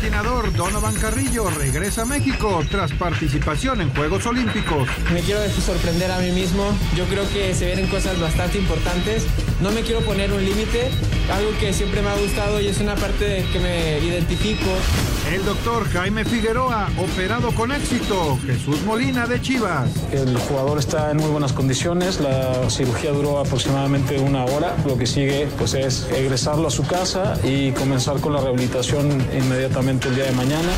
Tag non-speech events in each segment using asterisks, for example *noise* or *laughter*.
patinador Donovan Carrillo regresa a México tras participación en Juegos Olímpicos. Me quiero sorprender a mí mismo. Yo creo que se vienen cosas bastante importantes. No me quiero poner un límite, algo que siempre me ha gustado y es una parte de que me identifico. El doctor Jaime Figueroa, operado con éxito. Jesús Molina de Chivas. El jugador está en muy buenas condiciones. La cirugía duró aproximadamente una hora. Lo que sigue pues, es egresarlo a su casa y comenzar con la rehabilitación inmediatamente el día de mañana.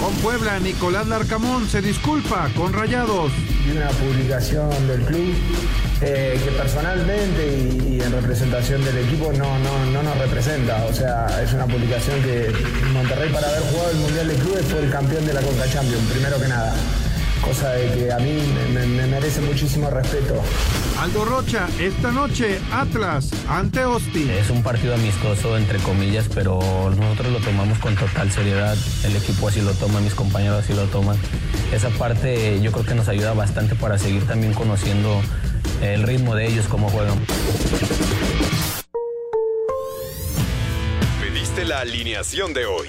Con Puebla, Nicolás Larcamón se disculpa con Rayados. Una publicación del club eh, que personalmente y, en representación del equipo no, no, no nos representa. O sea, es una publicación que Monterrey para haber jugado el Mundial de Clubes fue el campeón de la Conca Champions, primero que nada cosa de que a mí me, merece muchísimo respeto. Aldo Rocha, esta noche Atlas ante Austin. Es un partido amistoso, entre comillas, pero nosotros lo tomamos con total seriedad. El equipo así lo toma, mis compañeros así lo toman. Esa parte yo creo que nos ayuda bastante para seguir también conociendo el ritmo de ellos, cómo juegan. Pediste la alineación de hoy.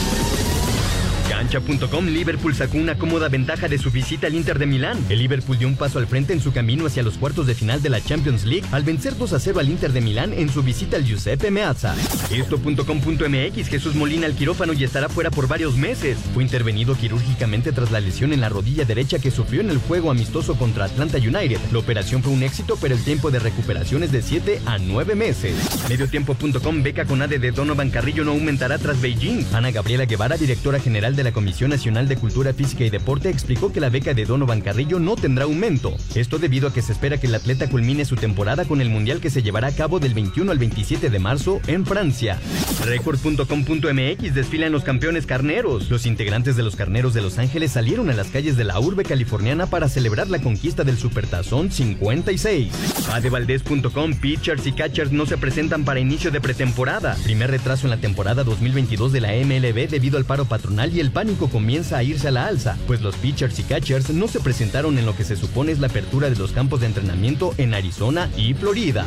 Cancha.com, Liverpool sacó una cómoda ventaja de su visita al Inter de Milán. El Liverpool dio un paso al frente en su camino hacia los cuartos de final de la Champions League al vencer 2 a 0 al Inter de Milán en su visita al Giuseppe Meazza. Esto.com.mx, Jesús Molina al quirófano y estará fuera por varios meses. Fue intervenido quirúrgicamente tras la lesión en la rodilla derecha que sufrió en el juego amistoso contra Atlanta United. La operación fue un éxito, pero el tiempo de recuperación es de 7 a 9 meses. Mediotiempo.com, beca con ADE de Donovan Carrillo no aumentará tras Beijing. Ana Gabriela Guevara, directora general de la Comisión Nacional de Cultura Física y Deporte explicó que la beca de Donovan Carrillo no tendrá aumento. Esto debido a que se espera que el atleta culmine su temporada con el Mundial que se llevará a cabo del 21 al 27 de marzo en Francia. Record.com.mx desfilan los campeones carneros. Los integrantes de los carneros de Los Ángeles salieron a las calles de la urbe californiana para celebrar la conquista del Supertazón 56. Adevaldez.com, pitchers y catchers no se presentan para inicio de pretemporada. Primer retraso en la temporada 2022 de la MLB debido al paro patronal y el pánico comienza a irse a la alza, pues los pitchers y catchers no se presentaron en lo que se supone es la apertura de los campos de entrenamiento en Arizona y Florida.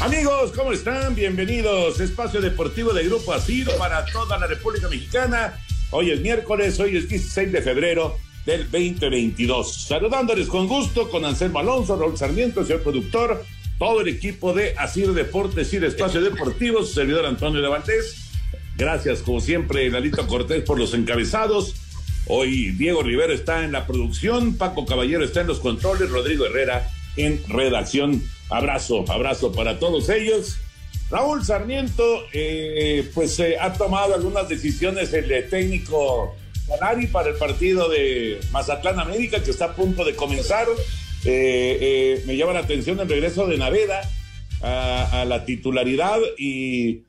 Amigos, ¿cómo están? Bienvenidos. Espacio Deportivo de Grupo Asir para toda la República Mexicana Hoy es miércoles, hoy es 16 de febrero del 2022. Saludándoles con gusto con Anselmo Alonso, Raúl Sarmiento, señor productor, todo el equipo de Asir Deportes y de Espacio Deportivo, su servidor Antonio de Gracias, como siempre, Lalito Cortés por los encabezados. Hoy Diego Rivero está en la producción, Paco Caballero está en los controles, Rodrigo Herrera en redacción. Abrazo, abrazo para todos ellos. Raúl Sarmiento, eh, pues eh, ha tomado algunas decisiones el técnico Canari para el partido de Mazatlán América, que está a punto de comenzar. Eh, me llama la atención el regreso de Naveda a, la titularidad y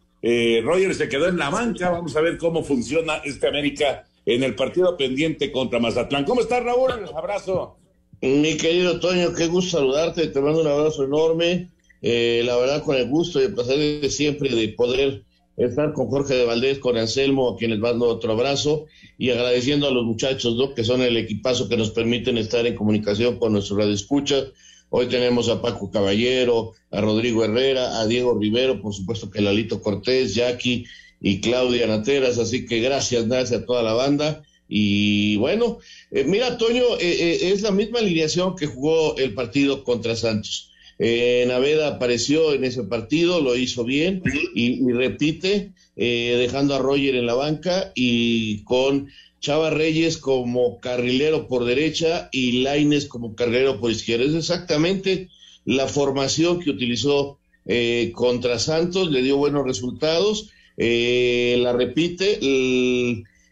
Roger se quedó en la banca. Vamos a ver cómo funciona este América en el partido pendiente contra Mazatlán. ¿Cómo estás, Raúl? abrazo. Mi querido Toño, qué gusto saludarte. Te mando un abrazo enorme eh, la verdad, con el gusto y el placer de siempre de poder estar con Jorge de Valdés, con Anselmo, a quienes mando otro abrazo, y agradeciendo a los muchachos, ¿no? que son el equipazo que nos permiten estar en comunicación con nuestro radio escucha. Hoy tenemos a Paco Caballero, a Rodrigo Herrera, a Diego Rivero, por supuesto que Lalito Cortés, Jackie y Claudia Nateras, así que gracias, gracias a toda la banda. Y bueno, eh, mira, Toño, eh, es la misma alineación que jugó el partido contra Santos. Eh, Naveda apareció en ese partido, lo hizo bien y, repite, eh, dejando a Roger en la banca y con Chava Reyes como carrilero por derecha y Laines como carrilero por izquierda. Es exactamente la formación que utilizó eh, contra Santos, le dio buenos resultados, eh, la repite,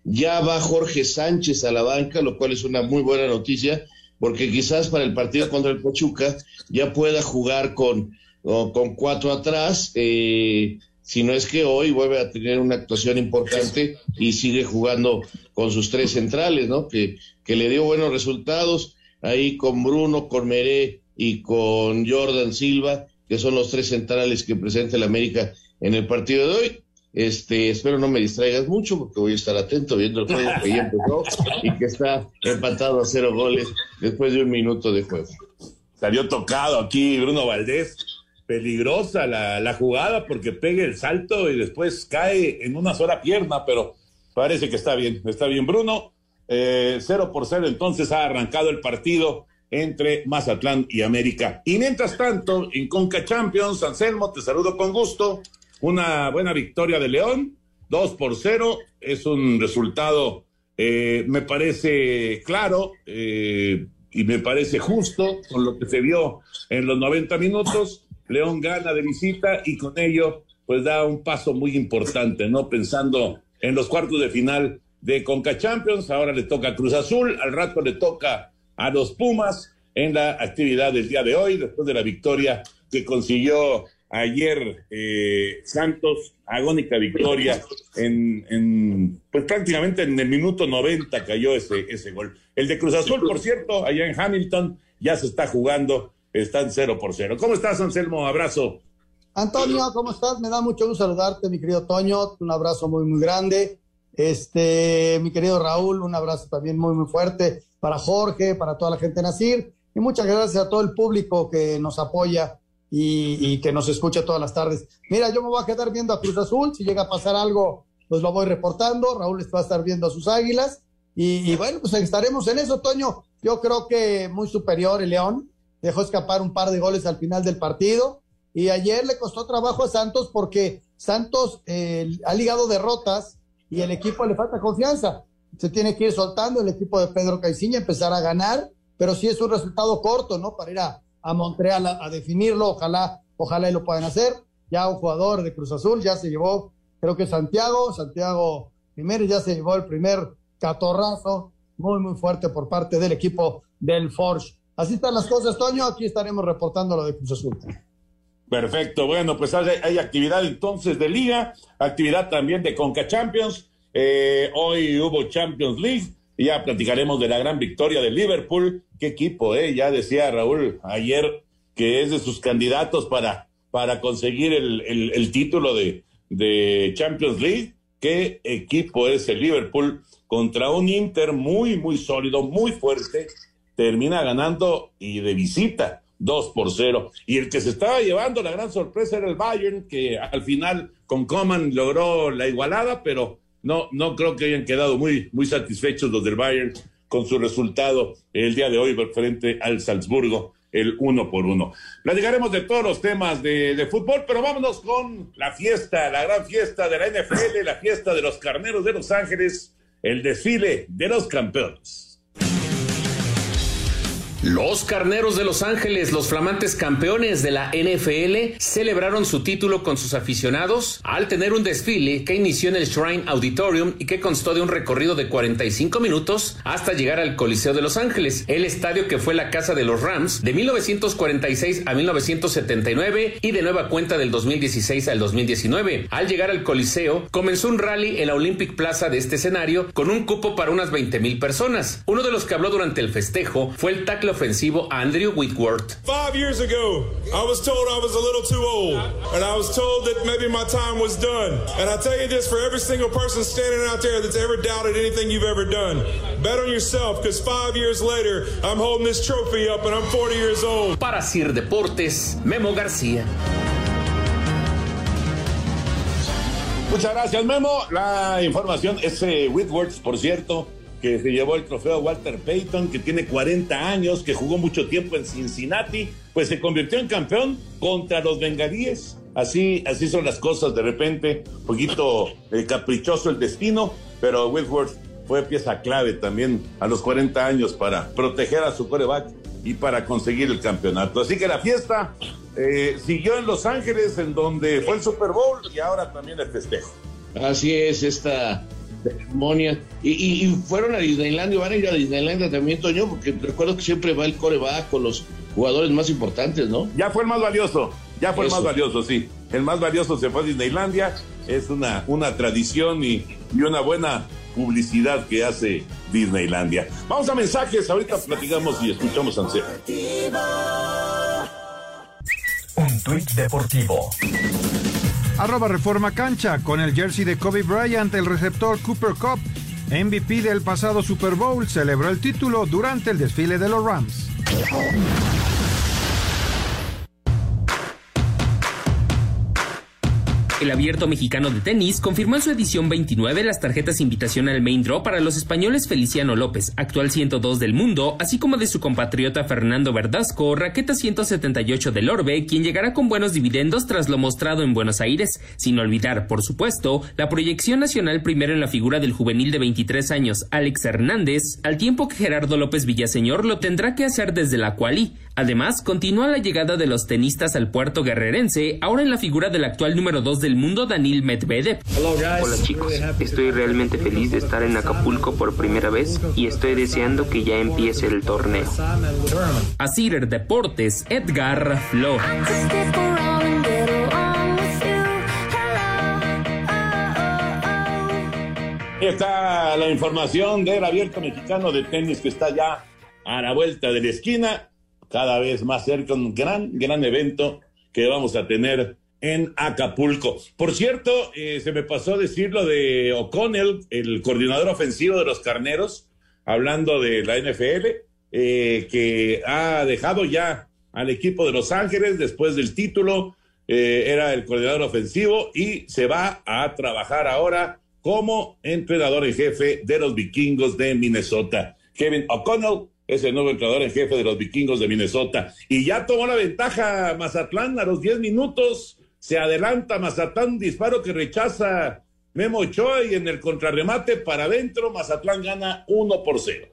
ya va Jorge Sánchez a la banca, lo cual es una muy buena noticia, porque quizás para el partido contra el Pachuca ya pueda jugar con, con cuatro atrás, eh, si no es que hoy vuelve a tener una actuación importante y sigue jugando con sus tres centrales, ¿no? Que, que le dio buenos resultados ahí con Bruno, con Meré y con Jordan Silva, que son los tres centrales que presenta el América en el partido de hoy. Este, espero no me distraigas mucho porque voy a estar atento viendo el juego que ya empezó y que está empatado a cero goles después de un minuto de juego. Salió tocado aquí Bruno Valdés. Peligrosa la, la jugada porque pega el salto y después cae en una sola pierna, pero parece que está bien, está bien Bruno. Eh, cero por cero, entonces ha arrancado el partido entre Mazatlán y América. Y mientras tanto, en Conca Champions, Anselmo, te saludo con gusto. Una buena victoria de León, dos por cero, es un resultado, eh, me parece claro eh, y me parece justo con lo que se vio en los 90 minutos. León gana de visita y con ello, pues da un paso muy importante, ¿no? Pensando en los cuartos de final de Conca Champions, ahora le toca a Cruz Azul, al rato le toca a los Pumas en la actividad del día de hoy, después de la victoria que consiguió ayer eh, Santos, agónica victoria, en, pues prácticamente en el minuto 90 cayó ese, ese gol. El de Cruz Azul, por cierto, allá en Hamilton, ya se está jugando, están cero por cero. ¿Cómo estás, Anselmo? Abrazo. Antonio, ¿cómo estás? Me da mucho gusto saludarte, mi querido Toño. Un abrazo muy, muy grande. Este, mi querido Raúl, un abrazo también muy, muy fuerte para Jorge, para toda la gente de Nacir. Y muchas gracias a todo el público que nos apoya y, que nos escucha todas las tardes. Mira, yo me voy a quedar viendo a Cruz Azul. Si llega a pasar algo, pues lo voy reportando. Raúl va a estar viendo a sus águilas. Y, y bueno, pues estaremos en eso, Toño. Yo creo que muy superior el León. Dejó escapar un par de goles al final del partido. Y ayer le costó trabajo a Santos porque Santos eh, ha ligado derrotas y el equipo le falta confianza. Se tiene que ir soltando el equipo de Pedro Caiciña, empezar a ganar, pero sí es un resultado corto, ¿no? Para ir a, Montreal a, definirlo, ojalá, ojalá y lo puedan hacer. Ya un jugador de Cruz Azul ya se llevó, creo que Santiago, Santiago primero ya se llevó el primer catorrazo muy, muy fuerte por parte del equipo del Forge. Así están las cosas, Toño, aquí estaremos reportando lo de Cruz Azul. Perfecto, bueno, pues hay, actividad entonces de liga, actividad también de Conca Champions. Eh, hoy hubo Champions League ya platicaremos de la gran victoria de Liverpool. Qué equipo, eh? Ya decía Raúl ayer que es de sus candidatos para, para conseguir el, título de, de Champions League. Qué equipo es el Liverpool contra un Inter muy, muy sólido, muy fuerte. Termina ganando y de visita 2 por 0. Y el que se estaba llevando la gran sorpresa era el Bayern, que al final con Coman logró la igualada, pero no, no creo que hayan quedado muy, muy satisfechos los del Bayern con su resultado el día de hoy frente al Salzburgo, el uno por uno. Platicaremos de todos los temas de, de fútbol, pero vámonos con la fiesta, la gran fiesta de la NFL, la fiesta de los carneros de Los Ángeles, el desfile de los campeones. Los Carneros de Los Ángeles, los flamantes campeones de la NFL, celebraron su título con sus aficionados al tener un desfile que inició en el Shrine Auditorium y que constó de un recorrido de 45 minutos hasta llegar al Coliseo de Los Ángeles, el estadio que fue la casa de los Rams de 1946 a 1979 y de nueva cuenta del 2016 al 2019. Al llegar al Coliseo, comenzó un rally en la Olympic Plaza de este escenario con un cupo para unas 20 mil personas. Uno de los que habló durante el festejo fue el tackle ofensivo Andrew Whitworth. Five years ago, I was told I was a little too old, and I was told that maybe my time was done. And I tell you this for every single person standing out there that's ever doubted anything you've ever done. Bet on yourself, because five years later, I'm holding this trophy up and I'm 40 years old. Para Sir Deportes, Memo García. Muchas gracias, Memo. La información es eh, Whitworth, por cierto, que se llevó el trofeo Walter Payton, que tiene 40 años, que jugó mucho tiempo en Cincinnati, pues se convirtió en campeón contra los bengalíes. Así, así son las cosas de repente, un poquito eh, caprichoso el destino, pero Whitworth fue pieza clave también a los 40 años para proteger a su coreback y para conseguir el campeonato. Así que la fiesta eh, siguió en Los Ángeles, en donde fue el Super Bowl y ahora también el festejo. Así es, esta ceremonia. Y, fueron a Disneylandia, van a ir a Disneylandia también, Toño, porque recuerdo que siempre va el coreback con los jugadores más importantes, ¿no? Ya fue el más valioso, ya fue el más valioso, sí. El más valioso se fue a Disneylandia, es una, una tradición y, y una buena publicidad que hace Disneylandia. Vamos a mensajes, ahorita platicamos y escuchamos a Ansel. Un tuit deportivo. Arroba Reforma Cancha con el jersey de Kobe Bryant, el receptor Cooper Cup, MVP del pasado Super Bowl, celebró el título durante el desfile de los Rams. El Abierto Mexicano de Tenis confirmó en su edición 29 las tarjetas invitación al Main Draw para los españoles Feliciano López, actual 102 del mundo, así como de su compatriota Fernando Verdasco, raqueta 178 del Orbe, quien llegará con buenos dividendos tras lo mostrado en Buenos Aires, sin olvidar, por supuesto, la proyección nacional primero en la figura del juvenil de 23 años, Alex Hernández, al tiempo que Gerardo López Villaseñor lo tendrá que hacer desde la quali. Además, continúa la llegada de los tenistas al puerto guerrerense, ahora en la figura del actual número 2 del mundo Danil Medvedev. Hola chicos, estoy realmente feliz de estar en Acapulco por primera vez y estoy deseando que ya empiece el torneo. Asir Deportes, Edgar Flores. Está la información del abierto mexicano de tenis que está ya a la vuelta de la esquina, cada vez más cerca, un gran, gran evento que vamos a tener en Acapulco. Por cierto, eh, se me pasó decir lo de O'Connell, el coordinador ofensivo de los Carneros, hablando de la NFL, eh, que ha dejado ya al equipo de Los Ángeles después del título, eh, era el coordinador ofensivo y se va a trabajar ahora como entrenador en jefe de los vikingos de Minnesota. Kevin O'Connell es el nuevo entrenador en jefe de los vikingos de Minnesota. Y ya tomó la ventaja Mazatlán a los 10 minutos se adelanta Mazatlán, disparo que rechaza Memo Ochoa y en el contrarremate para adentro, Mazatlán gana 1 por 0.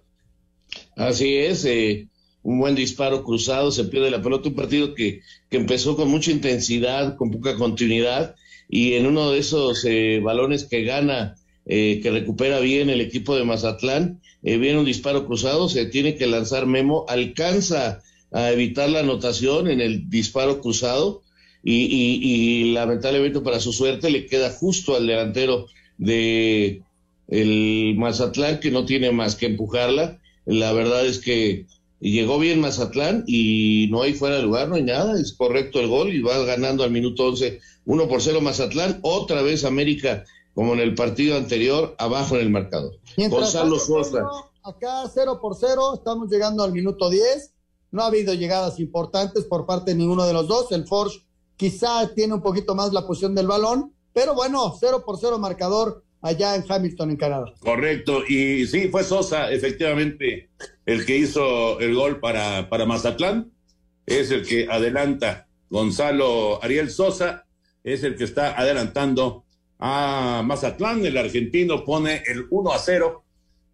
Así es, eh, un buen disparo cruzado, se pierde la pelota, un partido que, que empezó con mucha intensidad, con poca continuidad, y en uno de esos eh, balones que gana, eh, que recupera bien el equipo de Mazatlán, viene un disparo cruzado, se tiene que lanzar Memo, alcanza a evitar la anotación en el disparo cruzado, y, lamentablemente para su suerte le queda justo al delantero de el Mazatlán que no tiene más que empujarla. La verdad es que llegó bien Mazatlán y no hay fuera de lugar, no hay nada, es correcto el gol y va ganando al minuto 11 1 por 0 Mazatlán, otra vez América como en el partido anterior abajo en el marcador. Gonzalo Sosa. Acá 0 por 0, estamos llegando al minuto 10. No ha habido llegadas importantes por parte de ninguno de los dos. El Forge quizá tiene un poquito más la posición del balón, pero bueno, cero por cero marcador allá en Hamilton, en Canadá. Correcto, y sí, fue Sosa, efectivamente, el que hizo el gol para, para Mazatlán, es el que adelanta Gonzalo Ariel Sosa, es el que está adelantando a Mazatlán, el argentino pone el 1 a 0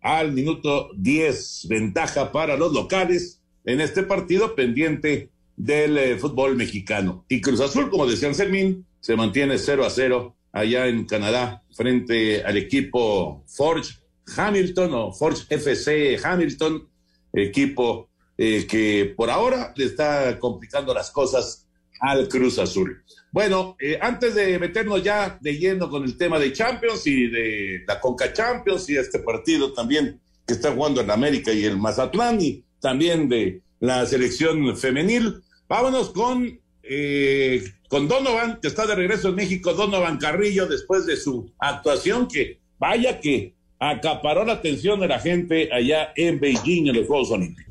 al minuto 10, ventaja para los locales en este partido pendiente del eh, fútbol mexicano. Y Cruz Azul, como decía Anselmín, se mantiene 0 a 0 allá en Canadá frente al equipo Forge Hamilton o Forge FC Hamilton, equipo eh, que por ahora le está complicando las cosas al Cruz Azul. Bueno, eh, antes de meternos ya de lleno con el tema de Champions y de la Conca Champions y este partido también que está jugando en América y el Mazatlán y también de la selección femenil, Vámonos con, eh, con Donovan, que está de regreso en México, Donovan Carrillo, después de su actuación, que vaya que acaparó la atención de la gente allá en Beijing en los Juegos Olímpicos.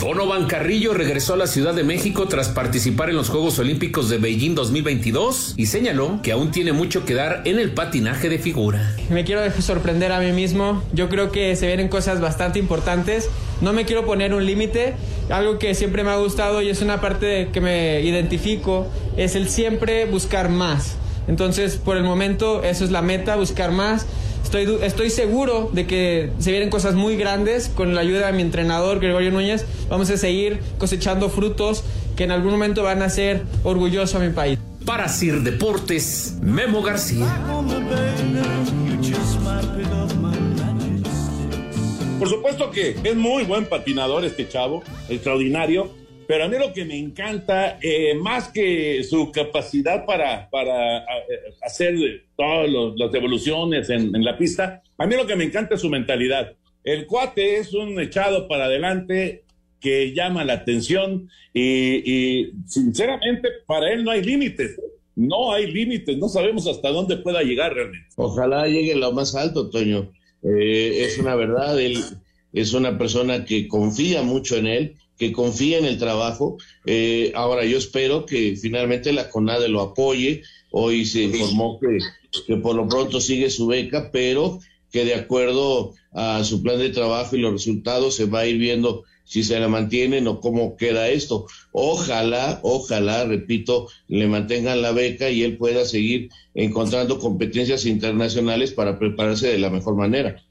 Donovan Carrillo regresó a la Ciudad de México tras participar en los Juegos Olímpicos de Beijing 2022 y señaló que aún tiene mucho que dar en el patinaje de figura. Me quiero sorprender a mí mismo. Yo creo que se vienen cosas bastante importantes. No me quiero poner un límite. Algo que siempre me ha gustado y es una parte que me identifico es el siempre buscar más. Entonces, por el momento, eso es la meta, buscar más Estoy, estoy seguro de que se vienen cosas muy grandes con la ayuda de mi entrenador Gregorio Núñez. Vamos a seguir cosechando frutos que en algún momento van a hacer orgulloso a mi país. Para Sir Deportes, Memo García. Por supuesto que es muy buen patinador este chavo, extraordinario, pero a mí lo que me encanta, eh, más que su capacidad para, para eh, hacer todas las evoluciones en, en, la pista, a mí lo que me encanta es su mentalidad. El cuate es un echado para adelante que llama la atención y, y sinceramente para él no hay límites. No hay límites, no sabemos hasta dónde pueda llegar realmente. Ojalá llegue lo más alto, Toño. Eh, es una verdad, él es una persona que confía mucho en él, que confía en el trabajo. Eh, ahora yo espero que finalmente la CONADE lo apoye. Hoy se informó que, que por lo pronto sigue su beca, pero que de acuerdo a su plan de trabajo y los resultados se va a ir viendo si se la mantienen o cómo queda esto. Ojalá, ojalá, repito, le mantengan la beca y él pueda seguir encontrando competencias internacionales para prepararse de la mejor manera.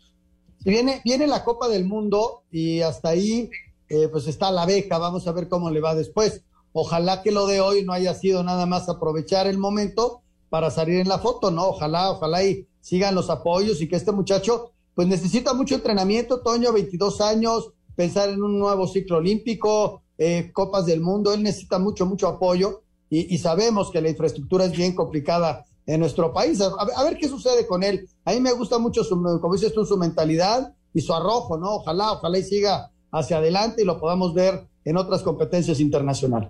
Viene, viene la Copa del Mundo y hasta ahí eh, pues está la beca, vamos a ver cómo le va después. Ojalá que lo de hoy no haya sido nada más aprovechar el momento para salir en la foto, ¿no? Ojalá, ojalá y sigan los apoyos y que este muchacho pues necesita mucho entrenamiento, Toño, 22 años, pensar en un nuevo ciclo olímpico, eh, Copas del Mundo, él necesita mucho, mucho apoyo y, y, sabemos que la infraestructura es bien complicada en nuestro país. A, ver qué sucede con él. A mí me gusta mucho, su, como dices tú, su mentalidad y su arrojo, ¿no? Ojalá, ojalá y siga hacia adelante y lo podamos ver en otras competencias internacionales.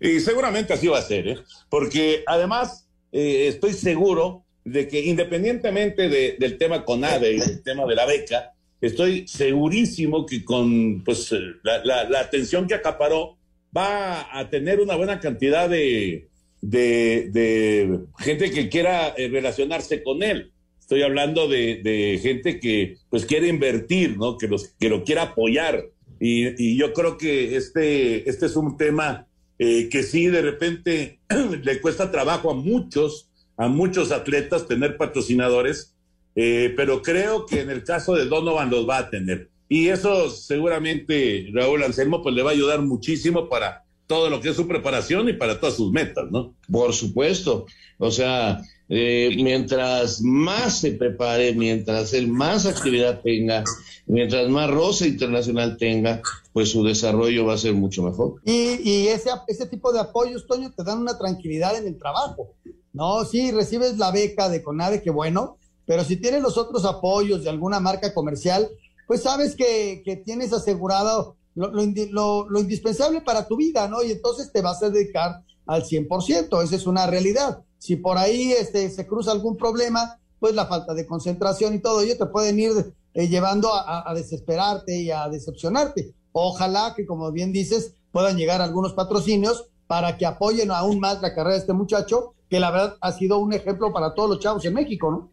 Y seguramente así va a ser, ¿eh? porque además eh, estoy seguro de que independientemente de, del tema CONADE y del tema de la beca, estoy segurísimo que con pues, la, la, la, atención que acaparó va a tener una buena cantidad de, de, de gente que quiera eh, relacionarse con él. Estoy hablando de, de, gente que pues quiere invertir, ¿no? Que, los, que lo quiera apoyar. Y, y yo creo que este, este es un tema eh, que sí de repente *clears throat* le cuesta trabajo a muchos, a muchos atletas tener patrocinadores, eh, pero creo que en el caso de Donovan los va a tener. Y eso seguramente Raúl Anselmo pues le va a ayudar muchísimo para todo lo que es su preparación y para todas sus metas, ¿no? Por supuesto. O sea, eh, mientras más se prepare, mientras él más actividad tenga, mientras más roce internacional tenga, pues su desarrollo va a ser mucho mejor. Y, y ese, ese tipo de apoyos, Toño, te dan una tranquilidad en el trabajo. No, sí, recibes la beca de CONADE, que bueno, pero si tienes los otros apoyos de alguna marca comercial, pues sabes que, que tienes asegurado lo, lo, lo, lo, indispensable para tu vida, ¿no? Y entonces te vas a dedicar al 100%, esa es una realidad. Si por ahí este, se cruza algún problema, pues la falta de concentración y todo ello te pueden ir eh, llevando a, a, desesperarte y a decepcionarte. Ojalá que, como bien dices, puedan llegar algunos patrocinios para que apoyen aún más la carrera de este muchacho, que la verdad ha sido un ejemplo para todos los chavos en México, ¿no?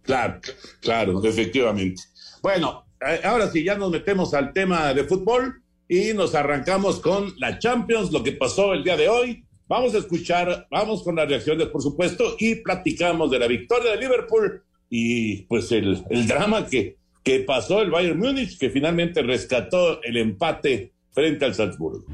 Claro, claro, efectivamente. Bueno, ahora sí, ya nos metemos al tema de fútbol y nos arrancamos con la Champions, lo que pasó el día de hoy. Vamos a escuchar, vamos con las reacciones, por supuesto, y platicamos de la victoria de Liverpool y pues el, drama que, que pasó el Bayern Múnich, que finalmente rescató el empate frente al Salzburgo.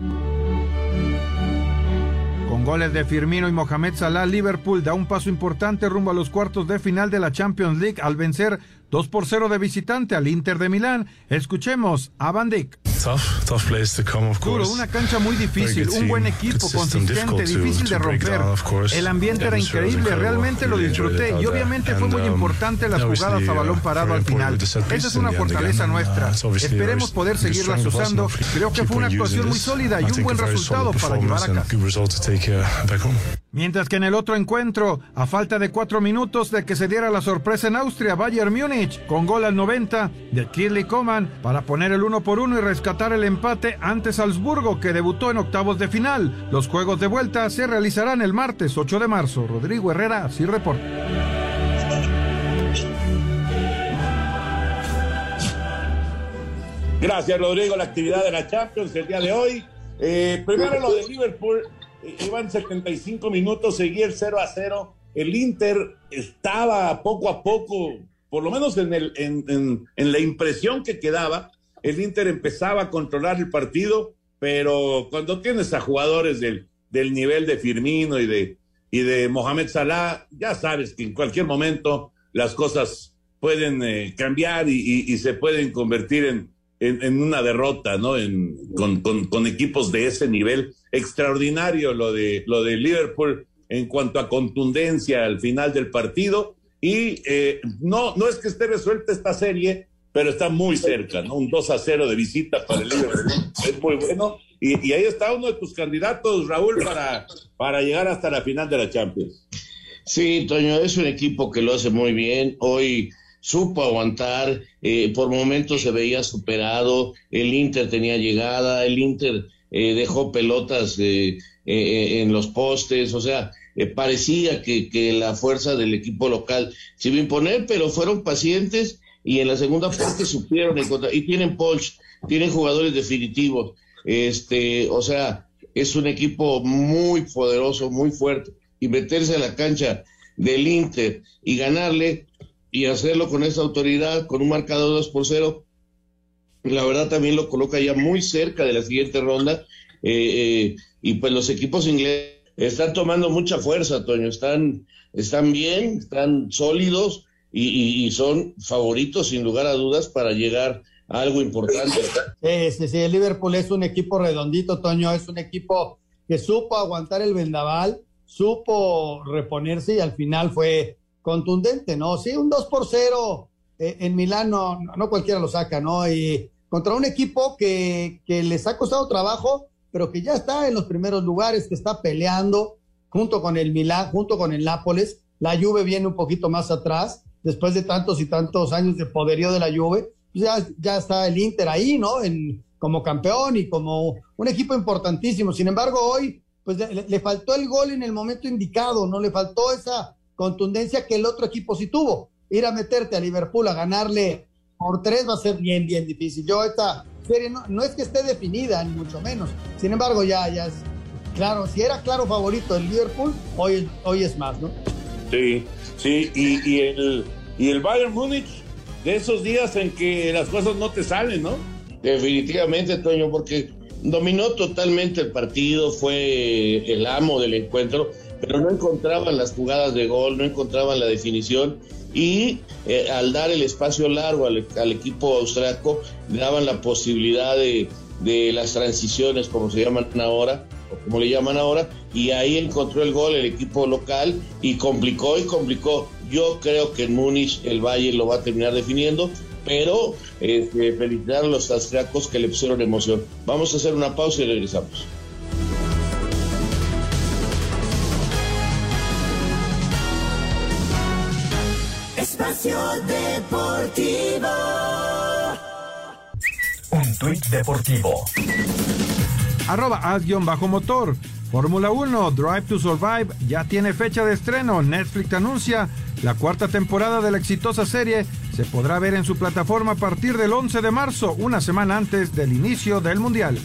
Con goles de Firmino y Mohamed Salah, Liverpool da un paso importante rumbo a los cuartos de final de la Champions League al vencer 2 por 0 de visitante al Inter de Milán. Escuchemos a Van Dijk. Tough, tough place to come, of Duro, una cancha muy difícil, un buen equipo, consistente, difícil de romper. El ambiente era increíble, realmente lo disfruté y obviamente fue muy importante las jugadas a balón parado al final. Esa es una fortaleza nuestra. Esperemos poder seguirlas usando. Creo que fue una actuación muy sólida y un buen resultado para llevar a casa. Mientras que en el otro encuentro, a falta de cuatro minutos de que se diera la sorpresa en Austria, Bayern Múnich, con gol al 90 de Kirli Coman para poner el uno por uno y rescatar el empate ante Salzburgo, que debutó en octavos de final. Los juegos de vuelta se realizarán el martes 8 de marzo. Rodrigo Herrera, sí reporta. Gracias, Rodrigo. La actividad de la Champions el día de hoy. Eh, primero lo de Liverpool iban 75 minutos, seguía el 0 a 0. El Inter estaba poco a poco por lo menos en, el, en, la impresión que quedaba, el Inter empezaba a controlar el partido, pero cuando tienes a jugadores del, del nivel de Firmino y de, y de Mohamed Salah, ya sabes que en cualquier momento las cosas pueden eh, cambiar y, se pueden convertir en, en, una derrota, ¿no? En, con, equipos de ese nivel extraordinario, lo de, lo de Liverpool en cuanto a contundencia al final del partido. Y eh, no, no es que esté resuelta esta serie, pero está muy cerca, ¿no? Un 2 a 0 de visita para el Liverpool es muy bueno. Y, y, ahí está uno de tus candidatos, Raúl, para, para llegar hasta la final de la Champions. Sí, Toño, es un equipo que lo hace muy bien. Hoy supo aguantar, eh, por momentos se veía superado, el Inter tenía llegada, el Inter eh, dejó pelotas eh, en los postes, o sea, parecía que, que, la fuerza del equipo local se iba a imponer, pero fueron pacientes y en la segunda parte supieron encontrar, y tienen Porsche, tienen jugadores definitivos, este, o sea, es un equipo muy poderoso, muy fuerte, y meterse a la cancha del Inter y ganarle y hacerlo con esa autoridad, con un marcador 2 por 0, la verdad también lo coloca ya muy cerca de la siguiente ronda, eh, eh, y pues los equipos ingleses están tomando mucha fuerza, Toño, están, están bien, están sólidos, y, son favoritos sin lugar a dudas para llegar a algo importante. Sí, sí, el Liverpool es un equipo redondito, Toño, es un equipo que supo aguantar el vendaval, supo reponerse y al final fue contundente, ¿no? Sí, un 2 por 0 eh, en Milán no, no, cualquiera lo saca, ¿no? Y contra un equipo que, que les ha costado trabajo, pero que ya está en los primeros lugares, que está peleando junto con el Milán, junto con el Nápoles. La Juve viene un poquito más atrás después de tantos y tantos años de poderío de la Juve, pues ya, ya está el Inter ahí, ¿no? En, como campeón y como un equipo importantísimo. Sin embargo, hoy, pues le, faltó el gol en el momento indicado, ¿no? Le faltó esa contundencia que el otro equipo sí tuvo. Ir a meterte a Liverpool a ganarle por tres va a ser bien, bien difícil. Yo esta serie no, no es que esté definida, ni mucho menos. Sin embargo, ya, ya es claro, si era claro favorito el Liverpool, hoy, hoy es más, ¿no? Sí, sí, y, y, el, y el Bayern Múnich, de esos días en que las cosas no te salen, ¿no? Definitivamente, Toño, porque dominó totalmente el partido, fue el amo del encuentro, pero no encontraban las jugadas de gol, no encontraban la definición y eh, al dar el espacio largo al, equipo austriaco, daban la posibilidad de, las transiciones, como se llaman ahora, como le llaman ahora, y ahí encontró el gol el equipo local y complicó y complicó. Yo creo que en Múnich el Valle lo va a terminar definiendo, pero eh, felicitar a los austriacos que le pusieron emoción. Vamos a hacer una pausa y regresamos. Espacio Deportivo. Un tuit deportivo arroba bajo motor Fórmula 1, Drive to Survive ya tiene fecha de estreno. Netflix anuncia la cuarta temporada de la exitosa serie se podrá ver en su plataforma a partir del 11 de marzo, una semana antes del inicio del Mundial.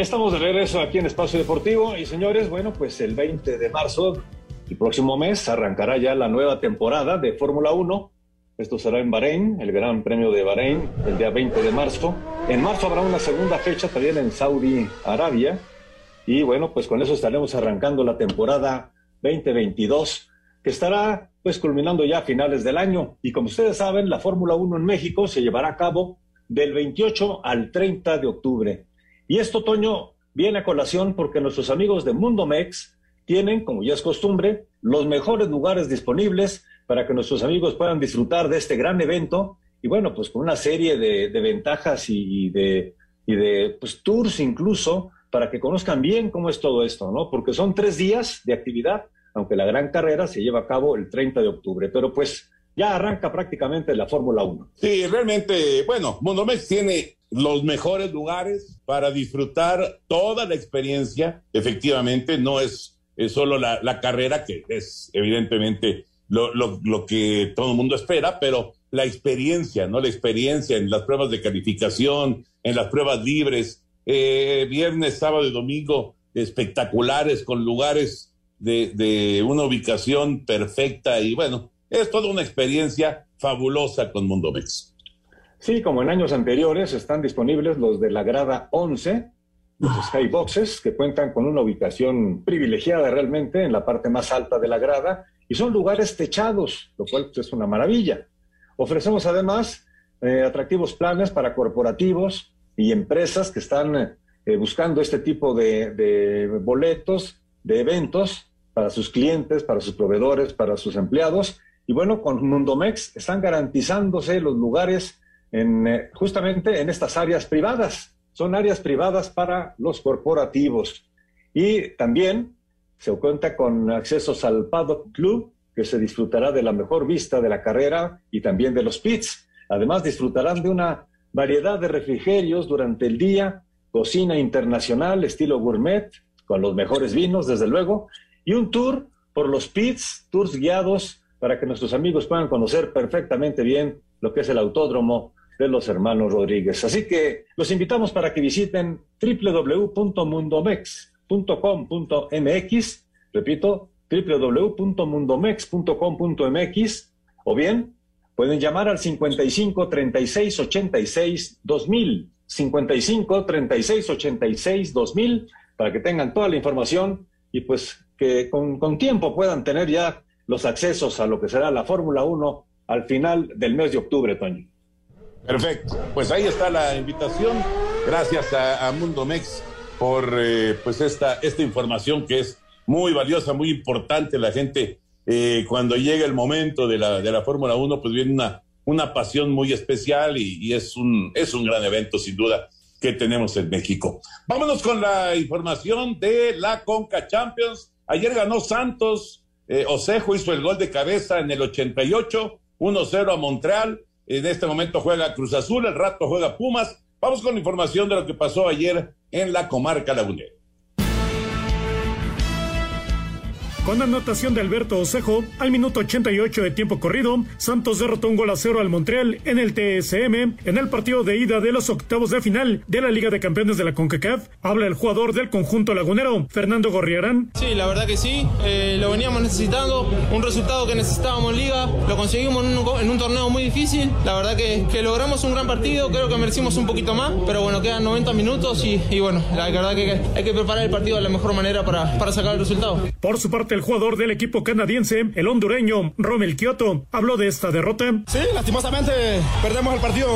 Estamos de regreso aquí en Espacio Deportivo y señores, bueno, pues el 20 de marzo, el próximo mes, arrancará ya la nueva temporada de Fórmula 1. Esto será en Bahrein, el Gran Premio de Bahrein, el día 20 de marzo. En marzo habrá una segunda fecha también en Saudi Arabia. Y bueno, pues con eso estaremos arrancando la temporada 2022, que estará pues culminando ya a finales del año. Y como ustedes saben, la Fórmula 1 en México se llevará a cabo del 28 al 30 de octubre. Y esto, Toño, viene a colación porque nuestros amigos de Mundo Mex tienen, como ya es costumbre, los mejores lugares disponibles para que nuestros amigos puedan disfrutar de este gran evento y bueno, pues con una serie de, ventajas y, de, y de pues, tours incluso para que conozcan bien cómo es todo esto, ¿no? Porque son tres días de actividad, aunque la gran carrera se lleva a cabo el 30 de octubre, pero pues ya arranca prácticamente la Fórmula 1. Sí, realmente, bueno, Mundo Mex tiene los mejores lugares para disfrutar toda la experiencia. Efectivamente, no es, solo la, carrera, que es evidentemente lo, que todo el mundo espera, pero la experiencia, ¿no? La experiencia en las pruebas de calificación, en las pruebas libres, eh, viernes, sábado y domingo, espectaculares, con lugares de, de una ubicación perfecta y bueno, es toda una experiencia fabulosa con Mundo Mex. Sí, como en años anteriores, están disponibles los de la grada 11, los skyboxes, que cuentan con una ubicación privilegiada realmente en la parte más alta de la grada, y son lugares techados, lo cual pues, es una maravilla. Ofrecemos además eh, atractivos planes para corporativos y empresas que están eh, buscando este tipo de, de boletos, de eventos para sus clientes, para sus proveedores, para sus empleados. Y bueno, con Mundomex están garantizándose los lugares en, eh, justamente en estas áreas privadas. Son áreas privadas para los corporativos. Y también se cuenta con accesos al Paddock Club, que se disfrutará de la mejor vista de la carrera y también de los pits. Además, disfrutarán de una variedad de refrigerios durante el día, cocina internacional estilo gourmet, con los mejores vinos, desde luego, y un tour por los pits, tours guiados para que nuestros amigos puedan conocer perfectamente bien lo que es el autódromo de los hermanos Rodríguez. Así que los invitamos para que visiten www.mundomex.com.mx, repito, www.mundomex.com.mx, o bien pueden llamar al 55 36 86 2000, 55 36 86 2000, para que tengan toda la información y pues que con, con tiempo puedan tener ya los accesos a lo que será la Fórmula 1 al final del mes de octubre, Toño. Perfecto. Pues ahí está la invitación. Gracias a, Mundo Mex por eh, pues esta, esta información que es muy valiosa, muy importante. La gente, eh, cuando llega el momento de la, de la Fórmula 1, pues viene una, una pasión muy especial y, es, un, es un gran evento, sin duda, que tenemos en México. Vámonos con la información de la Conca Champions. Ayer ganó Santos, eh, Osejo hizo el gol de cabeza en el 88, 1-0 a Montreal. En este momento juega Cruz Azul, el rato juega Pumas. Vamos con la información de lo que pasó ayer en la comarca lagunera. Con anotación de Alberto Osejo, al minuto 88 de tiempo corrido, Santos derrotó un gol a cero al Montreal en el TSM en el partido de ida de los octavos de final de la Liga de Campeones de la CONCACAF. Habla el jugador del conjunto lagunero, Fernando Gorriarán. Sí, la verdad que sí, eh, lo veníamos necesitando, un resultado que necesitábamos en Liga, lo conseguimos en un, en un torneo muy difícil, la verdad que, que, logramos un gran partido, creo que merecimos un poquito más, pero bueno, quedan 90 minutos y, y bueno, la verdad que hay que preparar el partido de la mejor manera para, para sacar el resultado. Por su parte, el jugador del equipo canadiense, el hondureño Romel Kioto, habló de esta derrota. Sí, lastimosamente perdemos el partido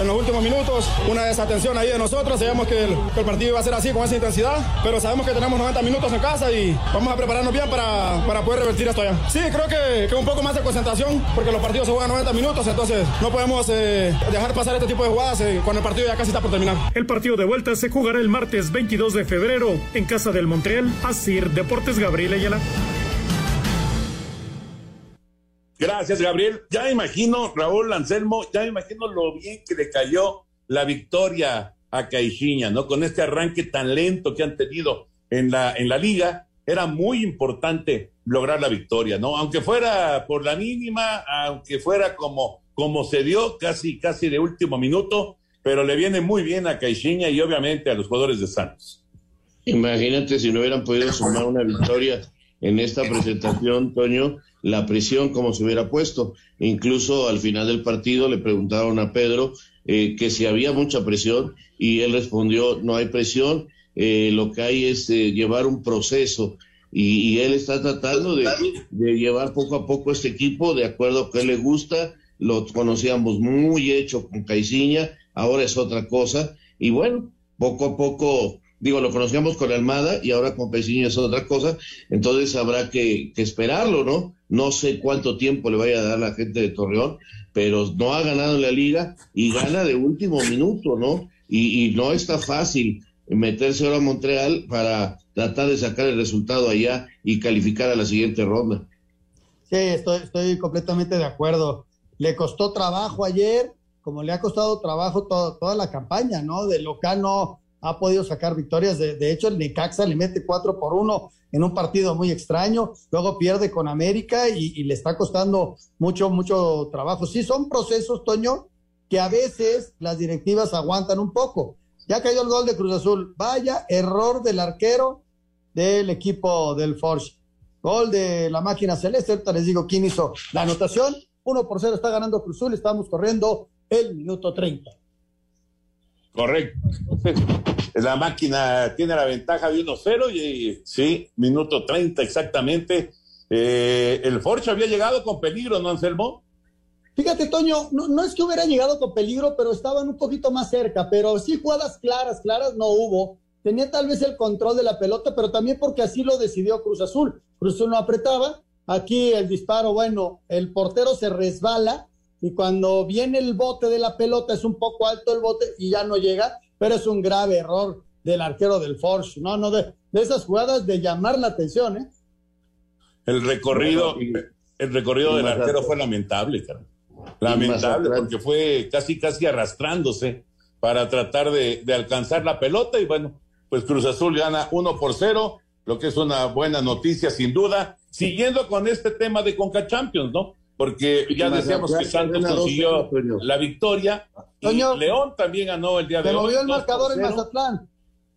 en los últimos minutos. Una desatención ahí de nosotros. Sabíamos que el, partido iba a ser así, con esa intensidad, pero sabemos que tenemos 90 minutos en casa y vamos a prepararnos bien para, para poder revertir esto allá. Sí, creo que, que, un poco más de concentración, porque los partidos se juegan 90 minutos, entonces no podemos eh, dejar pasar este tipo de jugadas eh, cuando el partido ya casi está por terminar. El partido de vuelta se jugará el martes 22 de febrero en casa del Montreal, Asir Deportes Gabriel Ayala. Gracias, Gabriel. Ya me imagino, Raúl Anselmo, ya me imagino lo bien que le cayó la victoria a Caixinha, ¿no? Con este arranque tan lento que han tenido en la, en la liga, era muy importante lograr la victoria, ¿no? Aunque fuera por la mínima, aunque fuera como, como se dio, casi, casi de último minuto, pero le viene muy bien a Caixinha y obviamente a los jugadores de Santos. Imagínate si no hubieran podido sumar una victoria en esta presentación, Toño, la presión como se hubiera puesto. Incluso al final del partido le preguntaron a Pedro eh, que si había mucha presión y él respondió, no hay presión, eh, lo que hay es eh, llevar un proceso y, él está tratando de, llevar poco a poco este equipo de acuerdo a que le gusta, lo conocíamos muy hecho con Caiciña, ahora es otra cosa y bueno, poco a poco digo, lo conocíamos con Almada y ahora con Caiciña es otra cosa, entonces habrá que, esperarlo, ¿no? No sé cuánto tiempo le vaya a dar la gente de Torreón, pero no ha ganado en la liga y gana de último minuto, ¿no? Y, no está fácil meterse ahora a Montreal para tratar de sacar el resultado allá y calificar a la siguiente ronda. Sí, estoy, estoy completamente de acuerdo. Le costó trabajo ayer, como le ha costado trabajo toda la campaña, ¿no? De local no ha podido sacar victorias. De, hecho, el Necaxa le mete 4 por 1 en un partido muy extraño, luego pierde con América y, le está costando mucho, mucho trabajo. Sí, son procesos, Toño, que a veces las directivas aguantan un poco. Ya cayó el gol de Cruz Azul. Vaya error del arquero del equipo del Forge. Gol de la máquina celeste. Ahorita les digo quién hizo la anotación. 1 por 0 está ganando Cruz Azul. Estamos corriendo el minuto 30. Correcto. *laughs* La máquina tiene la ventaja de 1-0 y sí, minuto 30 exactamente. Eh, el Forge había llegado con peligro, ¿no, Anselmo? Fíjate, Toño, no, es que hubiera llegado con peligro, pero estaban un poquito más cerca, pero sí jugadas claras, claras no hubo. Tenía tal vez el control de la pelota, pero también porque así lo decidió Cruz Azul. Cruz Azul no apretaba. Aquí el disparo, bueno, el portero se resbala y cuando viene el bote de la pelota es un poco alto el bote y ya no llega, pero es un grave error del arquero del Forge, no, no, de, esas jugadas de llamar la atención, ¿eh? El recorrido, el recorrido del arquero fue lamentable, cara. Lamentable, porque fue casi, casi arrastrándose para tratar de, de, alcanzar la pelota y bueno, pues Cruz Azul gana uno por cero, lo que es una buena noticia sin duda. Siguiendo con este tema de Conca Champions, ¿no? Porque ya decíamos que Santos consiguió la victoria. Y León también ganó el día de hoy. Se movió el marcador en Mazatlán.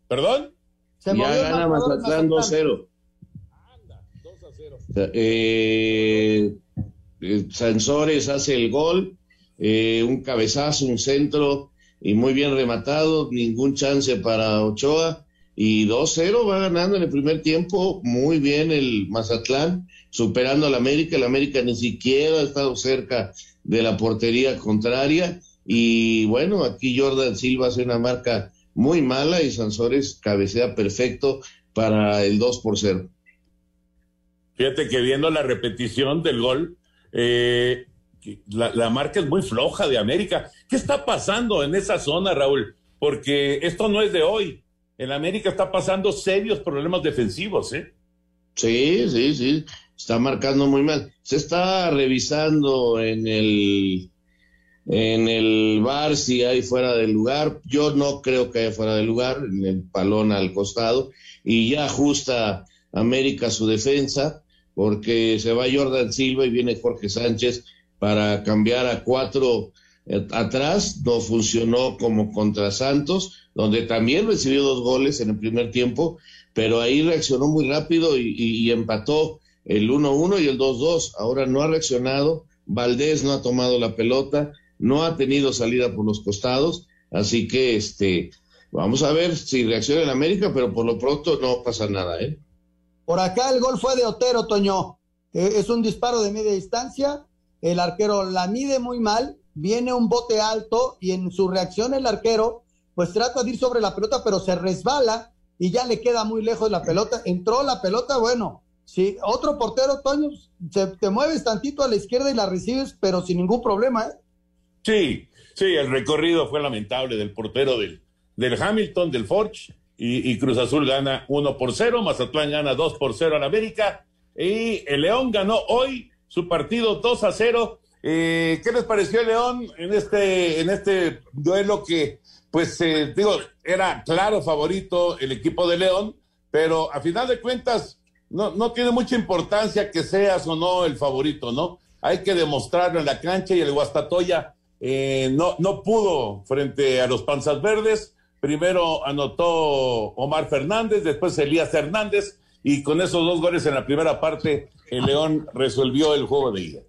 ¿Perdón? Se ya gana Mazatlán 2-0. Eh, eh, Sansores hace el gol, eh, un cabezazo, un centro y muy bien rematado, ningún chance para Ochoa y 2-0 va ganando en el primer tiempo, muy bien el Mazatlán superando al América. El América ni siquiera ha estado cerca de la portería contraria. Y bueno, aquí Jordan Silva hace una marca muy mala y Sansores cabecea perfecto para el 2 por 0. Fíjate que viendo la repetición del gol, eh, la, la, marca es muy floja de América. ¿Qué está pasando en esa zona, Raúl? Porque esto no es de hoy. En América está pasando serios problemas defensivos, ¿eh? Sí, sí, sí está marcando muy mal. Se está revisando en el en el bar si hay fuera del lugar. Yo no creo que haya fuera del lugar, en el palón al costado, y ya ajusta América su defensa, porque se va Jordan Silva y viene Jorge Sánchez para cambiar a cuatro eh, atrás. No funcionó como contra Santos, donde también recibió dos goles en el primer tiempo, pero ahí reaccionó muy rápido y empató el 1-1 y el 2-2. Ahora no ha reaccionado, Valdés no ha tomado la pelota, no ha tenido salida por los costados, así que este, vamos a ver si reacciona en América, pero por lo pronto no pasa nada, ¿eh? Por acá el gol fue de Otero, Toño. es un disparo de media distancia. El arquero la mide muy mal, viene un bote alto y en su reacción el arquero pues trata de ir sobre la pelota, pero se resbala y ya le queda muy lejos la pelota. Entró la pelota, bueno, Sí, otro portero, Toño, te mueves tantito a la izquierda y la recibes, pero sin ningún problema, ¿eh? Sí, sí, el recorrido fue lamentable del portero del, del Hamilton, del Forge, y, Cruz Azul gana 1 por 0, Mazatlán gana 2 por 0 al América, y el León ganó hoy su partido 2 a 0. Eh, ¿Qué les pareció el León en este, en este duelo que, pues, eh, digo, era claro favorito el equipo de León, pero a final de cuentas no, no tiene mucha importancia que seas o no el favorito, ¿no? Hay que demostrarlo en la cancha y el Guastatoya eh, no, no pudo frente a los Panzas Verdes. Primero anotó Omar Fernández, después Elías Hernández, y con esos dos goles en la primera parte, el León resolvió el juego de ida.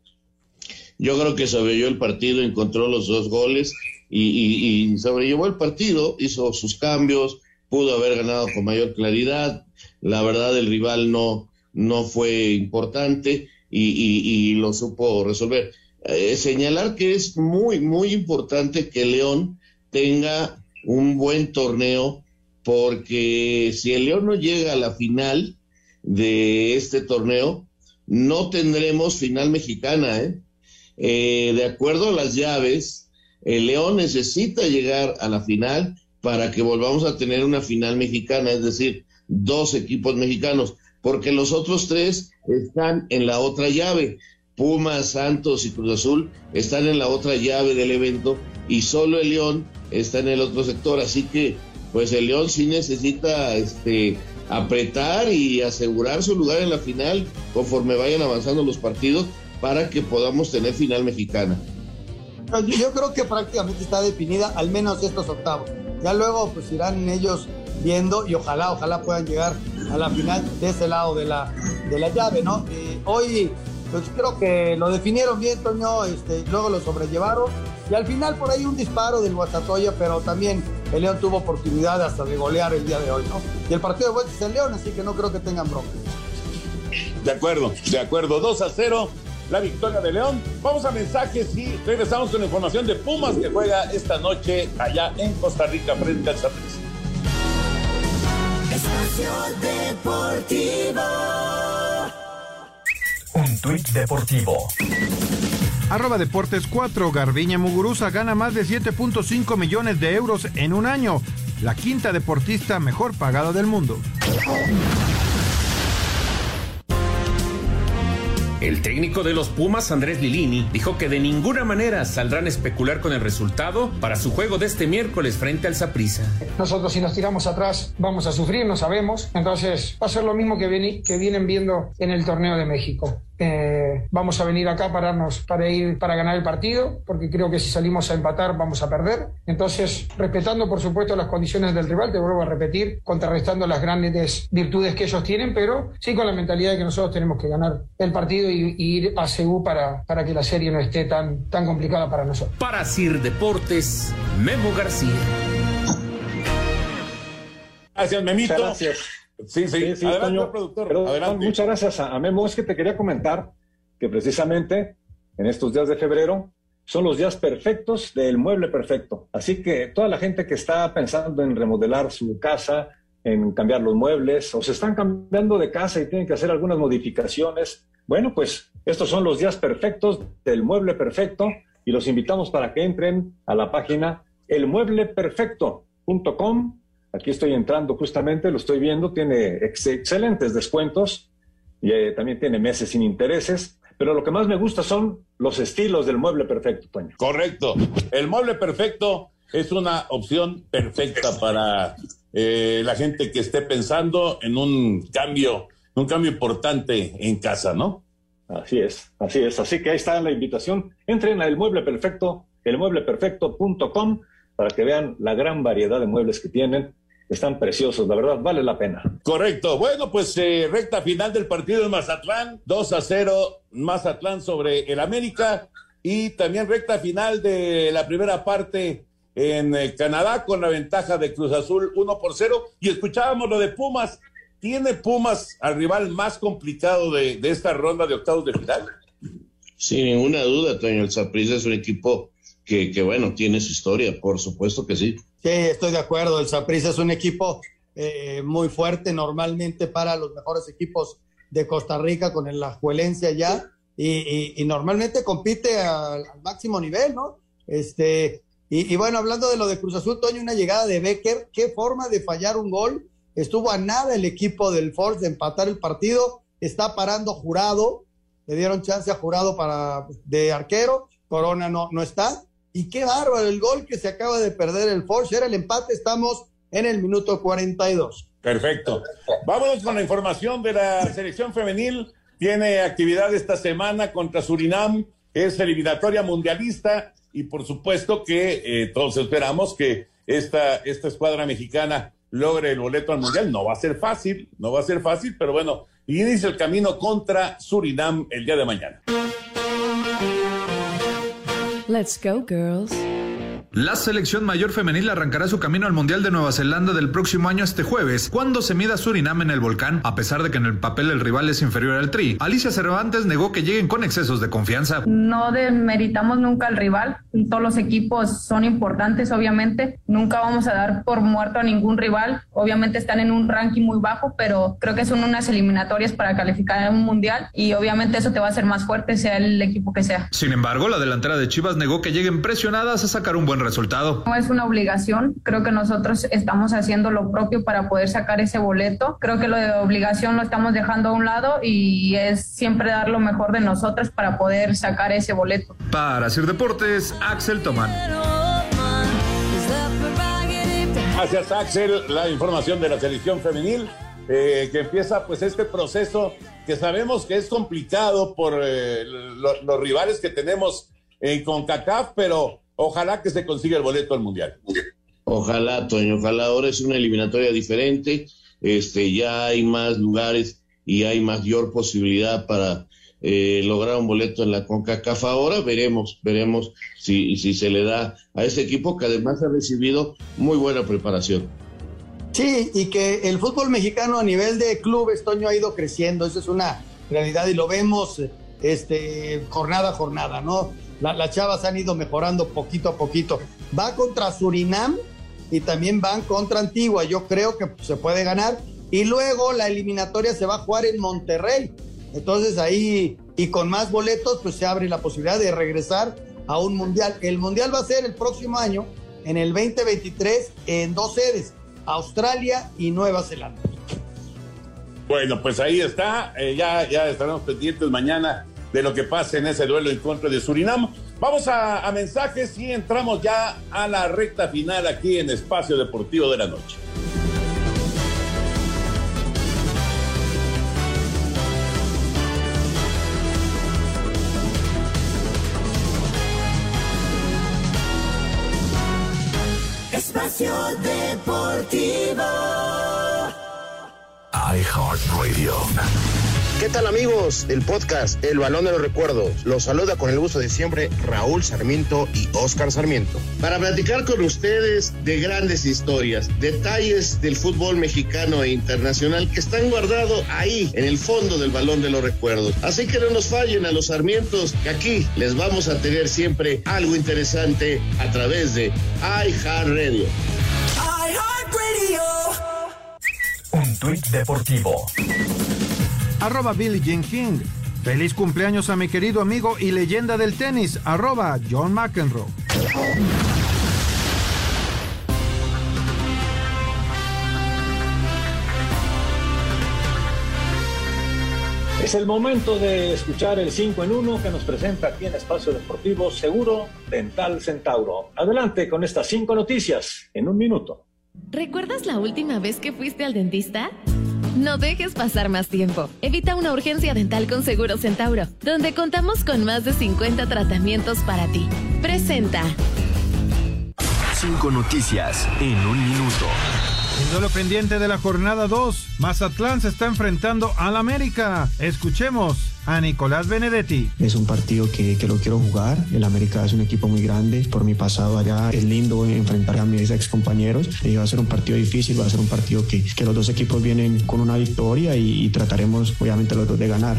Yo creo que sobrellevó el partido, encontró los dos goles y, y sobrellevó el partido, hizo sus cambios, pudo haber ganado con mayor claridad, la verdad el rival no, no fue importante y, lo supo resolver. Eh, señalar que es muy, muy importante que León tenga un buen torneo, porque si el León no llega a la final de este torneo, no tendremos final mexicana. ¿eh? Eh, de acuerdo a las llaves, el León necesita llegar a la final para que volvamos a tener una final mexicana, es decir, dos equipos mexicanos, porque los otros tres están en la otra llave. Pumas, Santos y Cruz Azul están en la otra llave del evento y solo el León está en el otro sector, así que pues el León sí necesita este apretar y asegurar su lugar en la final conforme vayan avanzando los partidos para que podamos tener final mexicana. Yo creo que prácticamente está definida al menos estos octavos. Ya luego pues irán ellos viendo y ojalá, ojalá puedan llegar a la final de ese lado de la, de la llave, ¿no? Eh, hoy pues creo que lo definieron bien, Toño, este, luego lo sobrellevaron y al final por ahí un disparo del Guatatoya, pero también el León tuvo oportunidad hasta de golear el día de hoy, ¿no? Y el partido de vuelta es el León, así que no creo que tengan bronca. De acuerdo, de acuerdo. 2 a 0, la victoria de León. Vamos a mensajes y regresamos con la información de Pumas que juega esta noche allá en Costa Rica frente al Saprissa. Espacio Deportivo. Un tuit deportivo. Arroba Deportes 4, Garbiña Muguruza gana más de 7.5 millones de euros en un año. La quinta deportista mejor pagada del mundo. El técnico de los Pumas, Andrés Lilini, dijo que de ninguna manera saldrán a especular con el resultado para su juego de este miércoles frente al Saprissa. Nosotros si nos tiramos atrás vamos a sufrir, no sabemos. Entonces va a ser lo mismo que, que vienen viendo en el torneo de México. Eh, vamos a venir acá para, para ir para ganar el partido, porque creo que si salimos a empatar vamos a perder. Entonces, respetando por supuesto las condiciones del rival, te vuelvo a repetir, contrarrestando las grandes virtudes que ellos tienen, pero sí con la mentalidad de que nosotros tenemos que ganar el partido y, ir a Seúl para, para que la serie no esté tan, tan complicada para nosotros. Para Sir Deportes, Memo García. Gracias, Memito. gracias. Sí, sí, sí, productor. Muchas gracias a, Memo. Es que te quería comentar que precisamente en estos días de febrero son los días perfectos del mueble perfecto. Así que toda la gente que está pensando en remodelar su casa, en cambiar los muebles, o se están cambiando de casa y tienen que hacer algunas modificaciones, bueno, pues estos son los días perfectos del mueble perfecto y los invitamos para que entren a la página elmuebleperfecto.com Aquí estoy entrando justamente, lo estoy viendo, tiene excelentes descuentos y eh, también tiene meses sin intereses. Pero lo que más me gusta son los estilos del mueble perfecto, Toño. Correcto. El mueble perfecto es una opción perfecta para eh, la gente que esté pensando en un cambio, un cambio importante en casa, ¿no? Así es, así es. Así que ahí está la invitación. Entren a el mueble perfecto, elmuebleperfecto.com para que vean la gran variedad de muebles que tienen están preciosos, la verdad, vale la pena. Correcto. Bueno, pues eh, recta final del partido en Mazatlán, 2 a 0 Mazatlán sobre el América y también recta final de la primera parte en eh, Canadá con la ventaja de Cruz Azul 1 por 0 y escuchábamos lo de Pumas. ¿Tiene Pumas al rival más complicado de, esta ronda de octavos de final? Sin ninguna duda, Toño. El Saprissa es un equipo que, que, bueno, tiene su historia, por supuesto que sí. Sí, estoy de acuerdo. El Saprissa es un equipo eh, muy fuerte normalmente para los mejores equipos de Costa Rica con la juelencia ya y, normalmente compite al, máximo nivel, ¿no? Este, y, bueno, hablando de lo de Cruz Azul, Toño, una llegada de Becker, qué forma de fallar un gol. Estuvo a nada el equipo del Force de empatar el partido, está parando jurado, le dieron chance a jurado para de arquero, Corona no, no está, y qué bárbaro el gol que se acaba de perder el Forge. Era el empate, estamos en el minuto 42. Perfecto. Vámonos con la información de la selección femenil. Tiene actividad esta semana contra Surinam, es eliminatoria mundialista y por supuesto que eh, todos esperamos que esta, esta escuadra mexicana logre el boleto al mundial. No va a ser fácil, no va a ser fácil, pero bueno, inicia el camino contra Surinam el día de mañana. Let's go, girls. La selección mayor femenil arrancará su camino al Mundial de Nueva Zelanda del próximo año este jueves, cuando se mida Surinam en el volcán, a pesar de que en el papel el rival es inferior al Tri. Alicia Cervantes negó que lleguen con excesos de confianza. No demeritamos nunca al rival, todos los equipos son importantes, obviamente. Nunca vamos a dar por muerto a ningún rival. Obviamente están en un ranking muy bajo, pero creo que son unas eliminatorias para calificar en un mundial y obviamente eso te va a hacer más fuerte, sea el equipo que sea. Sin embargo, la delantera de Chivas negó que lleguen presionadas a sacar un buen resultado. No es una obligación, creo que nosotros estamos haciendo lo propio para poder sacar ese boleto. Creo que lo de obligación lo estamos dejando a un lado y es siempre dar lo mejor de nosotros para poder sacar ese boleto. Para hacer deportes, Axel Tomán. Gracias, Axel. La información de la selección femenil, eh, que empieza pues este proceso que sabemos que es complicado por eh, los rivales que tenemos en CONCACAF, pero ojalá que se consiga el boleto al Mundial. Ojalá, Toño, ojalá ahora es una eliminatoria diferente, este, ya hay más lugares y hay mayor posibilidad para eh, lograr un boleto en la CONCACAF ahora, veremos, veremos si, si se le da a ese equipo que además ha recibido muy buena preparación. Sí, y que el fútbol mexicano a nivel de clubes, Toño, ha ido creciendo, eso es una realidad y lo vemos este, jornada a jornada, ¿no? Las chavas han ido mejorando poquito a poquito. Va contra Surinam y también van contra Antigua, yo creo que se puede ganar. Y luego la eliminatoria se va a jugar en Monterrey. Entonces ahí, y con más boletos, pues se abre la posibilidad de regresar a un mundial. El mundial va a ser el próximo año, en el 2023, en dos sedes, Australia y Nueva Zelanda. Bueno, pues ahí está, eh, ya, ya estaremos pendientes mañana de lo que pase en ese duelo en contra de Surinam. Vamos a, a mensajes y entramos ya a la recta final aquí en Espacio Deportivo de la Noche. Espacio Deportivo. iHeartRadio. ¿Qué tal amigos del podcast El Balón de los Recuerdos? Los saluda con el gusto de siempre Raúl Sarmiento y Oscar Sarmiento. Para platicar con ustedes de grandes historias, detalles del fútbol mexicano e internacional que están guardados ahí en el fondo del Balón de los Recuerdos. Así que no nos fallen a los Sarmientos, que aquí les vamos a tener siempre algo interesante a través de iHeartRadio. Un tuit deportivo. Arroba Billie Jean King. Feliz cumpleaños a mi querido amigo y leyenda del tenis, arroba John McEnroe. Es el momento de escuchar el 5 en 1 que nos presenta aquí en Espacio Deportivo Seguro Dental Centauro. Adelante con estas cinco noticias en un minuto. ¿Recuerdas la última vez que fuiste al dentista? No dejes pasar más tiempo. Evita una urgencia dental con Seguro Centauro, donde contamos con más de 50 tratamientos para ti. Presenta. Cinco noticias en un minuto. En lo pendiente de la jornada 2, Mazatlán se está enfrentando al América. Escuchemos a Nicolás Benedetti. Es un partido que, que, lo quiero jugar. El América es un equipo muy grande. Por mi pasado allá es lindo enfrentar a mis ex compañeros. va a ser un partido difícil, va a ser un partido que, que los dos equipos vienen con una victoria y, y trataremos obviamente los dos de ganar.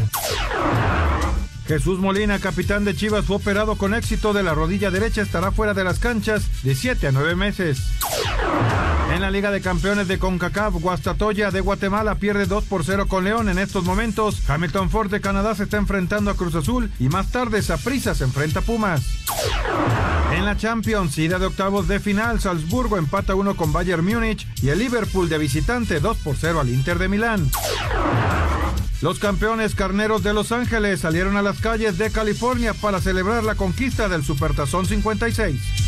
Jesús Molina, capitán de Chivas, fue operado con éxito de la rodilla derecha, estará fuera de las canchas de 7 a 9 meses. En la Liga de Campeones de CONCACAF, Guastatoya de Guatemala pierde 2 por 0 con León. En estos momentos, Hamilton Ford de Canadá se está enfrentando a Cruz Azul y más tarde Saprissa se enfrenta a Pumas. En la Champions, ida de octavos de final, Salzburgo empata 1 con Bayern Múnich y el Liverpool de visitante 2 por 0 al Inter de Milán. Los campeones carneros de Los Ángeles salieron a las calles de California para celebrar la conquista del Supertazón 56.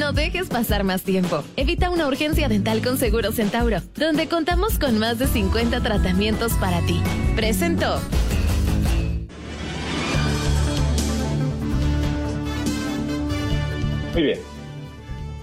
No dejes pasar más tiempo. Evita una urgencia dental con Seguro Centauro, donde contamos con más de 50 tratamientos para ti. Presento. Muy bien.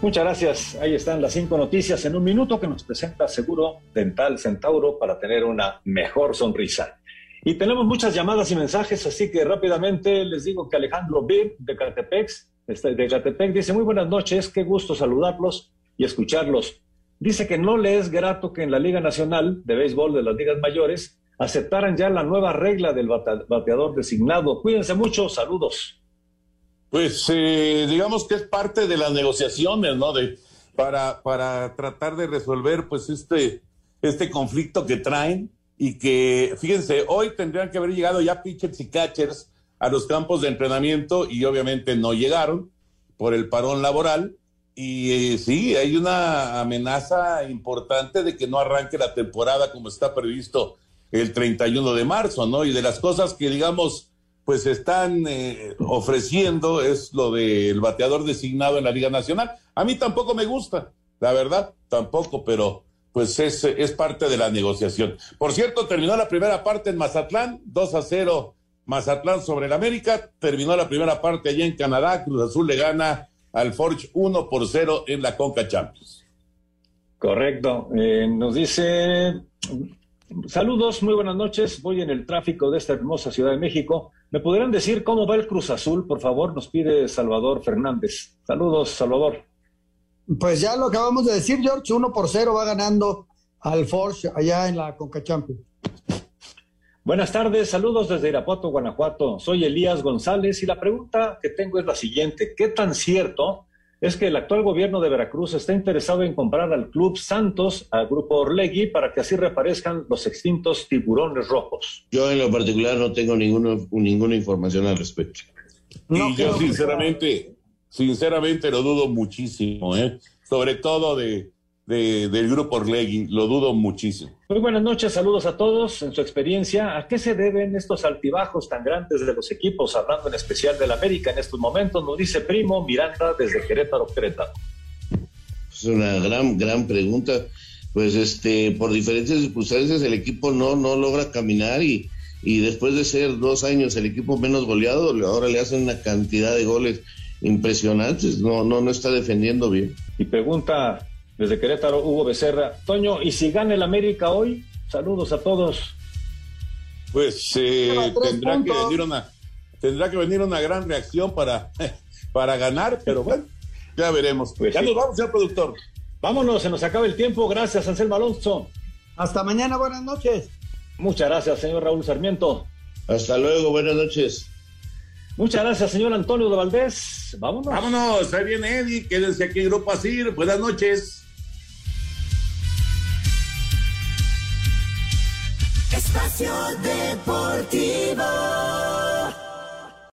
Muchas gracias. Ahí están las cinco noticias en un minuto que nos presenta Seguro Dental Centauro para tener una mejor sonrisa. Y tenemos muchas llamadas y mensajes, así que rápidamente les digo que Alejandro B. de Catepex de Catepec, dice, muy buenas noches, qué gusto saludarlos y escucharlos. Dice que no le es grato que en la Liga Nacional de Béisbol de las Ligas Mayores aceptaran ya la nueva regla del bateador designado. Cuídense mucho, saludos. Pues eh, digamos que es parte de las negociaciones, ¿no? De, para, para tratar de resolver pues este, este conflicto que traen. y que, fíjense, hoy tendrían que haber llegado ya pitchers y catchers a los campos de entrenamiento y obviamente no llegaron por el parón laboral. Y eh, sí, hay una amenaza importante de que no arranque la temporada como está previsto el 31 de marzo, ¿no? Y de las cosas que, digamos, pues están eh, ofreciendo es lo del bateador designado en la Liga Nacional. A mí tampoco me gusta, la verdad, tampoco, pero pues es, es parte de la negociación. Por cierto, terminó la primera parte en Mazatlán, 2 a 0 Mazatlán sobre el América. Terminó la primera parte allá en Canadá. Cruz Azul le gana al Forge 1 por 0 en la Conca Champions. Correcto. Eh, nos dice, saludos, muy buenas noches. Voy en el tráfico de esta hermosa Ciudad de México. ¿Me podrían decir cómo va el Cruz Azul, por favor? Nos pide Salvador Fernández. Saludos, Salvador. Pues ya lo acabamos de decir, George, 1 por 0 va ganando al Forge allá en la Conca Champions. Buenas tardes, saludos desde Irapuato, Guanajuato. Soy Elías González y la pregunta que tengo es la siguiente. ¿Qué tan cierto es que el actual gobierno de Veracruz está interesado en comprar al Club Santos, al Grupo Orlegui, para que así reaparezcan los extintos tiburones rojos? Yo en lo particular no tengo ninguno, ninguna información al respecto. y yo sinceramente, sinceramente lo dudo muchísimo, ¿eh? sobre todo de del grupo Orlegui, lo dudo muchísimo. Muy buenas noches, saludos a todos. En su experiencia, ¿a qué se deben estos altibajos tan grandes de los equipos, hablando en especial del América en estos momentos? Nos dice Primo Miranda desde Querétaro, Querétaro. Es una gran, gran pregunta. Pues este, por diferentes circunstancias el equipo no, no logra caminar y, y después de ser dos años el equipo menos goleado, ahora le hacen una cantidad de goles impresionantes, no, no, no está defendiendo bien. Y pregunta desde Querétaro, Hugo Becerra. Toño, ¿y si gana el América hoy? Saludos a todos. Pues eh, tendrá que venir una tendrá que venir una gran reacción para, *laughs* para ganar, pero bueno, ya veremos. Pues ya nos vamos, señor productor. Vámonos, se nos acaba el tiempo. Gracias, Anselmo Alonso. Hasta mañana, buenas noches. Muchas gracias, señor Raúl Sarmiento. Hasta luego, buenas noches. Muchas gracias, señor Antonio de Valdés. Vámonos. Vámonos, ahí viene Eddie. Quédense aquí en Grupo Asir. Buenas noches. Espacio Deportivo.